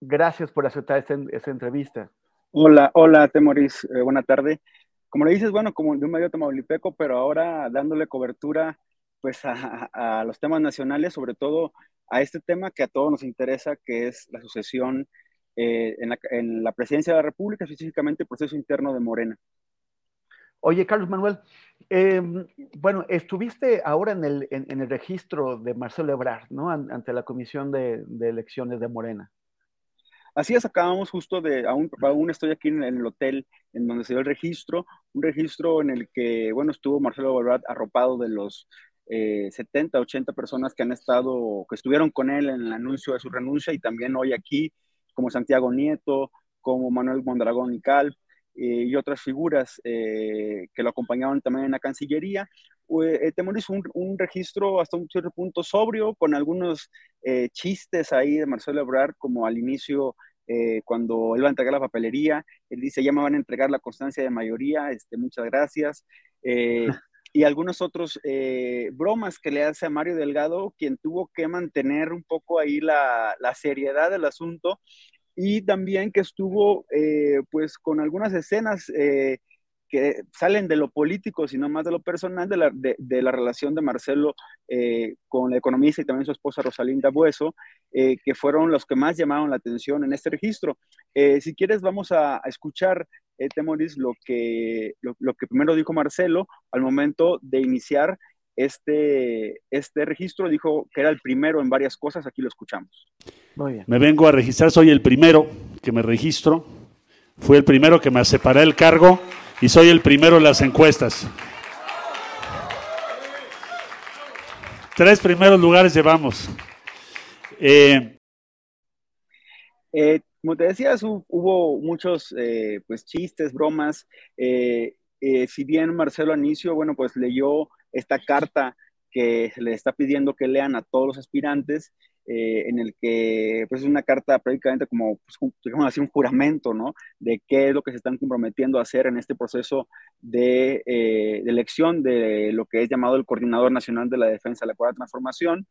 Gracias por aceptar esta, esta entrevista. Hola, hola, Temoris, eh, buena tarde. Como le dices, bueno, como de un medio tamaulipeco, pero ahora dándole cobertura pues a, a, los temas nacionales, sobre todo a este tema que a todos nos interesa, que es la sucesión eh, en, la, en, la, presidencia de la República, específicamente el proceso interno de Morena. Oye, Carlos Manuel, eh, bueno, estuviste ahora en el, en, en, el registro de Marcelo Ebrard, ¿no? Ante la Comisión de, de Elecciones de Morena. Así es, acabamos justo de, aún, estoy aquí en el hotel en donde se dio el registro, un registro en el que, bueno, estuvo Marcelo Ebrard arropado de los eh, 70, 80 personas que han estado, que estuvieron con él en el anuncio de su renuncia y también hoy aquí, como Santiago Nieto, como Manuel Mondragón y Calp, eh, y otras figuras eh, que lo acompañaban también en la Cancillería. Eh, Temor un, un, registro hasta un cierto punto sobrio, con algunos eh, chistes ahí de Marcelo Ebrard, como al inicio, eh, cuando él va a entregar la papelería, él dice, ya me van a entregar la constancia de mayoría, este, muchas gracias. y algunos otros bromas que le hace a Mario Delgado, quien tuvo que mantener un poco ahí la, la seriedad del asunto y también que estuvo eh, pues con algunas escenas eh, que salen de lo político, sino más de lo personal, de la, de, de la relación de Marcelo eh, con la economista y también su esposa Rosalinda Bueso, que fueron los que más llamaron la atención en este registro. si quieres, vamos a, a escuchar, Temoris, lo que, lo, lo que primero dijo Marcelo al momento de iniciar este, este registro, dijo que era el primero en varias cosas, aquí lo escuchamos. Muy bien. Me vengo a registrar, soy el primero que me registro, fui el primero que me separé el cargo y soy el primero en las encuestas. Tres primeros lugares llevamos. Eh, eh, como te decías, hubo muchos eh, pues, chistes, bromas. Si bien Marcelo Anicio, bueno, pues leyó esta carta que le está pidiendo que lean a todos los aspirantes, eh, en el que pues es una carta prácticamente como, pues, digamos así, un juramento, ¿no? De qué es lo que se están comprometiendo a hacer en este proceso de, eh, de elección de lo que es llamado el Coordinador Nacional de la Defensa de la Cuarta Transformación.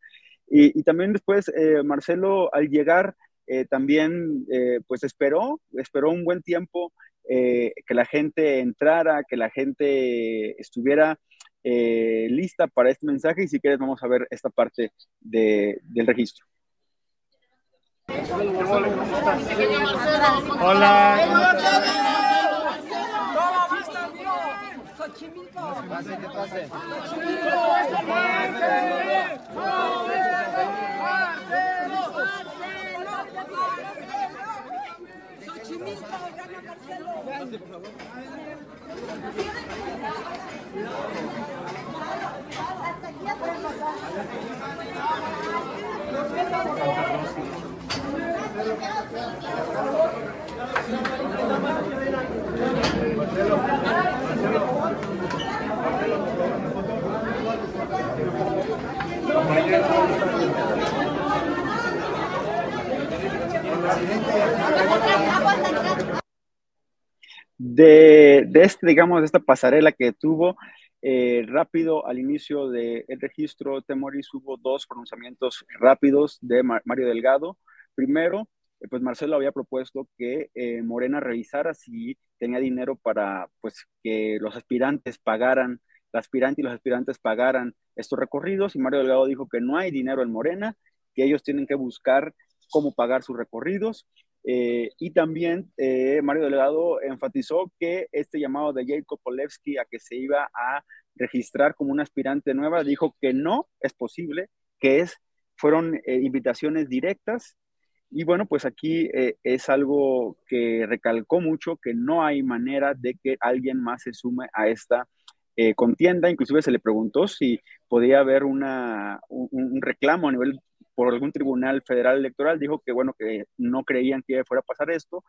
Y, y también después, eh, Marcelo, al llegar, eh, también pues esperó, esperó un buen tiempo que la gente entrara, que la gente estuviera eh, lista para este mensaje y si quieres vamos a ver esta parte de, del registro. Hola. De, este, digamos, de esta pasarela que tuvo, Eh, rápido, al inicio del registro, Temoris hubo dos pronunciamientos rápidos de Mario Delgado. Primero, eh, pues Marcelo había propuesto que eh, Morena revisara si tenía dinero para pues que los aspirantes pagaran, la aspirante y los aspirantes pagaran estos recorridos y Mario Delgado dijo que no hay dinero en Morena, que ellos tienen que buscar cómo pagar sus recorridos. Eh, y también Mario Delgado enfatizó que este llamado de Jacob Polewski a que se iba a registrar como una aspirante nueva, dijo que no es posible, que es, fueron invitaciones directas y bueno, pues aquí eh, es algo que recalcó mucho, que no hay manera de que alguien más se sume a esta eh, contienda. Inclusive se le preguntó si podía haber un, reclamo a nivel por algún tribunal federal electoral. Dijo que bueno, que no creían que fuera a pasar esto.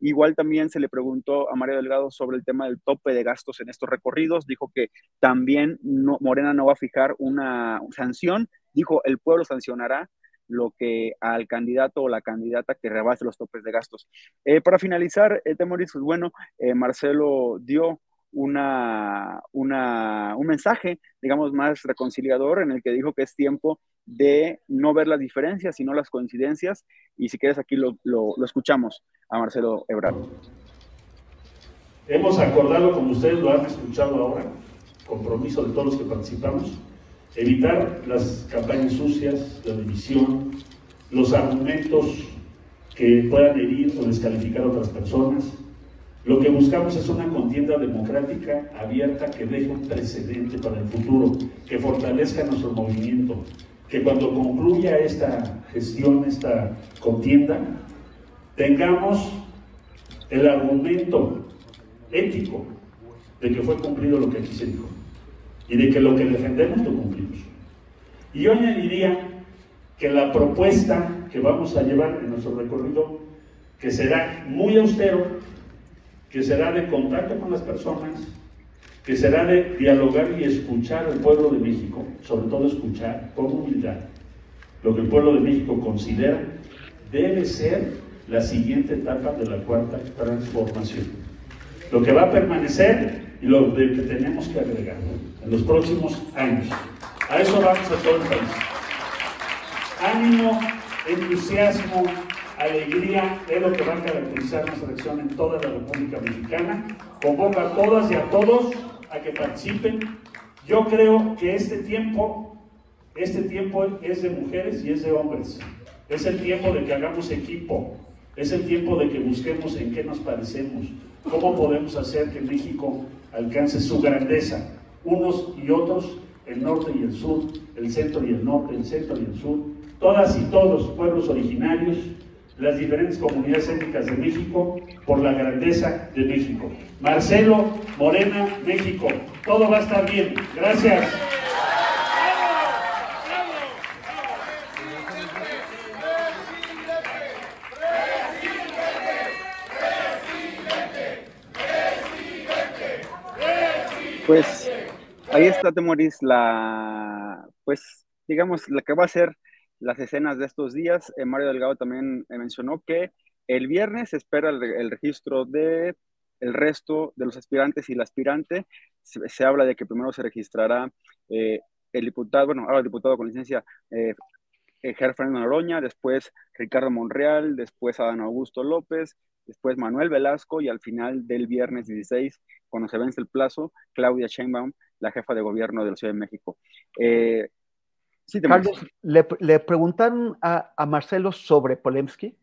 Igual también se le preguntó a María Delgado sobre el tema del tope de gastos en estos recorridos. Dijo que también no, Morena no va a fijar una sanción. Dijo, el pueblo sancionará lo que al candidato o la candidata que rebase los topes de gastos. Eh, para finalizar, eh, Temoris, pues bueno, eh, Marcelo dio una, una, un mensaje, digamos, más reconciliador en el que dijo que es tiempo de no ver las diferencias, sino las coincidencias. Y si quieres, aquí lo, lo, escuchamos a Marcelo Ebrard. Hemos acordado, como ustedes lo han escuchado ahora, compromiso de todos los que participamos, evitar las campañas sucias, la división, los argumentos que puedan herir o descalificar a otras personas. Lo que buscamos es una contienda democrática abierta que deje un precedente para el futuro, que fortalezca nuestro movimiento, que cuando concluya esta gestión, esta contienda, tengamos el argumento ético de que fue cumplido lo que aquí se dijo y de que lo que defendemos lo cumplimos. Y yo añadiría que la propuesta que vamos a llevar en nuestro recorrido, que será muy austero, que será de contacto con las personas, que será de dialogar y escuchar al pueblo de México, sobre todo escuchar con humildad lo que el pueblo de México considera debe ser la siguiente etapa de la cuarta transformación. Lo que va a permanecer y lo que tenemos que agregar en los próximos años. A eso vamos a todo el país. Ánimo, entusiasmo, alegría es lo que va a caracterizar nuestra acción en toda la República Mexicana. Convoca a todas y a todos a que participen. Yo creo que este tiempo, este tiempo es de mujeres y es de hombres. Es el tiempo de que hagamos equipo. Es el tiempo de que busquemos en qué nos parecemos. ¿Cómo podemos hacer que México alcance su grandeza? Unos y otros, el norte y el sur, el centro y el norte, el centro y el sur, todas y todos pueblos originarios, las diferentes comunidades étnicas de México, por la grandeza de México. Marcelo Morena, México. Todo va a estar bien. Gracias. Pues ahí está, Temoris, la, pues, digamos, la que va a ser las escenas de estos días. Eh, Mario Delgado también eh, mencionó que el viernes se espera el, registro de el resto de los aspirantes y el aspirante. Se, habla de que primero se registrará eh, el diputado, bueno, ahora el diputado con licencia, eh, Fernando Noroña, después Ricardo Monreal, después Adán Augusto López, después Manuel Velasco y al final del viernes 16, cuando se vence el plazo, Claudia Sheinbaum, la jefa de gobierno de la Ciudad de México. Eh, Carlos, ¿le, preguntaron a, Marcelo sobre Polemski?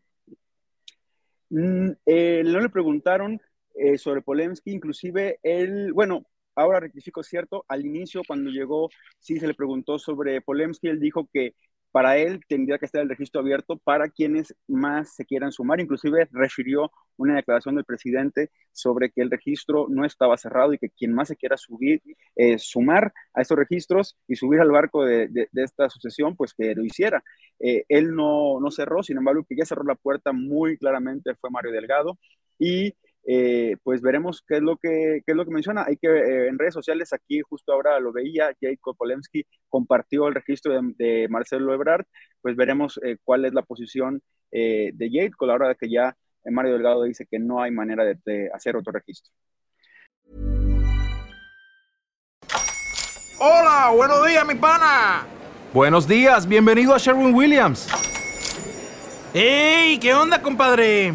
Mm, eh, no le preguntaron eh, sobre Polemski, inclusive él, bueno, ahora rectifico, cierto, al inicio cuando llegó, sí se le preguntó sobre Polemski, él dijo que para él tendría que estar el registro abierto para quienes más se quieran sumar. Inclusive refirió una declaración del presidente sobre que el registro no estaba cerrado y que quien más se quiera subir, eh, sumar a estos registros y subir al barco de, esta sucesión, pues que lo hiciera. Eh, él no, no cerró, sin embargo, que ya cerró la puerta muy claramente fue Mario Delgado y eh, pues veremos qué es lo que, es lo que menciona. Hay que, eh, en redes sociales, aquí justo ahora lo veía, Jacob Polemski compartió el registro de, Marcelo Ebrard, pues veremos eh, cuál es la posición de Jacob a la hora de que ya Mario Delgado dice que no hay manera de, de hacer otro registro. Hola, buenos días, mi pana. Buenos días, bienvenido a Sherwin Williams. ¡Ey! ¿Qué onda, compadre?